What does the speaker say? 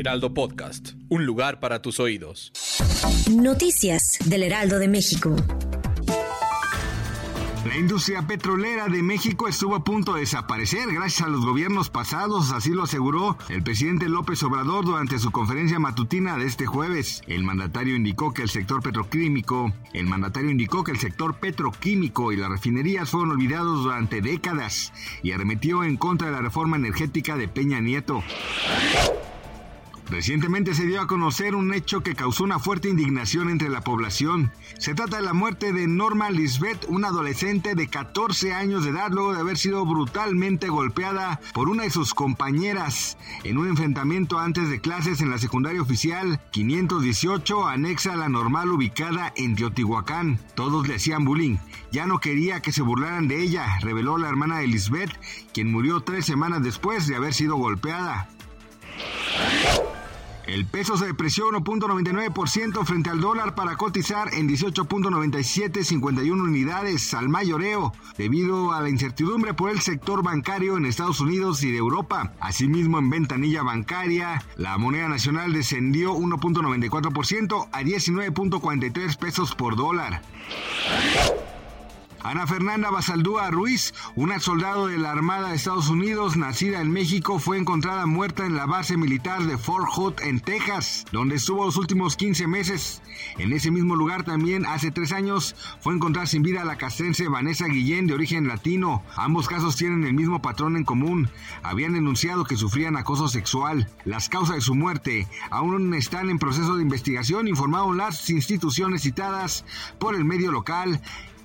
Heraldo Podcast, un lugar para tus oídos. Noticias del Heraldo de México. La industria petrolera de México estuvo a punto de desaparecer gracias a los gobiernos pasados, así lo aseguró el presidente López Obrador durante su conferencia matutina de este jueves. El mandatario indicó que el sector petroquímico, el mandatario indicó que el sector petroquímico y las refinerías fueron olvidados durante décadas y arremetió en contra de la reforma energética de Peña Nieto. Recientemente se dio a conocer un hecho que causó una fuerte indignación entre la población. Se trata de la muerte de Norma Lisbeth, una adolescente de 14 años de edad, luego de haber sido brutalmente golpeada por una de sus compañeras en un enfrentamiento antes de clases en la secundaria oficial 518, anexa a la normal ubicada en Teotihuacán. Todos le hacían bullying. Ya no quería que se burlaran de ella, reveló la hermana de Lisbeth, quien murió tres semanas después de haber sido golpeada. El peso se depreció 1.99% frente al dólar para cotizar en 18.9751 unidades al mayoreo, debido a la incertidumbre por el sector bancario en Estados Unidos y de Europa. Asimismo, en ventanilla bancaria, la moneda nacional descendió 1.94% a 19.43 pesos por dólar. Ana Fernanda Basaldúa Ruiz, una soldado de la Armada de Estados Unidos nacida en México, fue encontrada muerta en la base militar de Fort Hood en Texas, donde estuvo los últimos 15 meses. En ese mismo lugar también hace tres años fue encontrada sin vida la castrense Vanessa Guillén de origen latino. Ambos casos tienen el mismo patrón en común. Habían denunciado que sufrían acoso sexual. Las causas de su muerte aún están en proceso de investigación, informaron las instituciones citadas por el medio local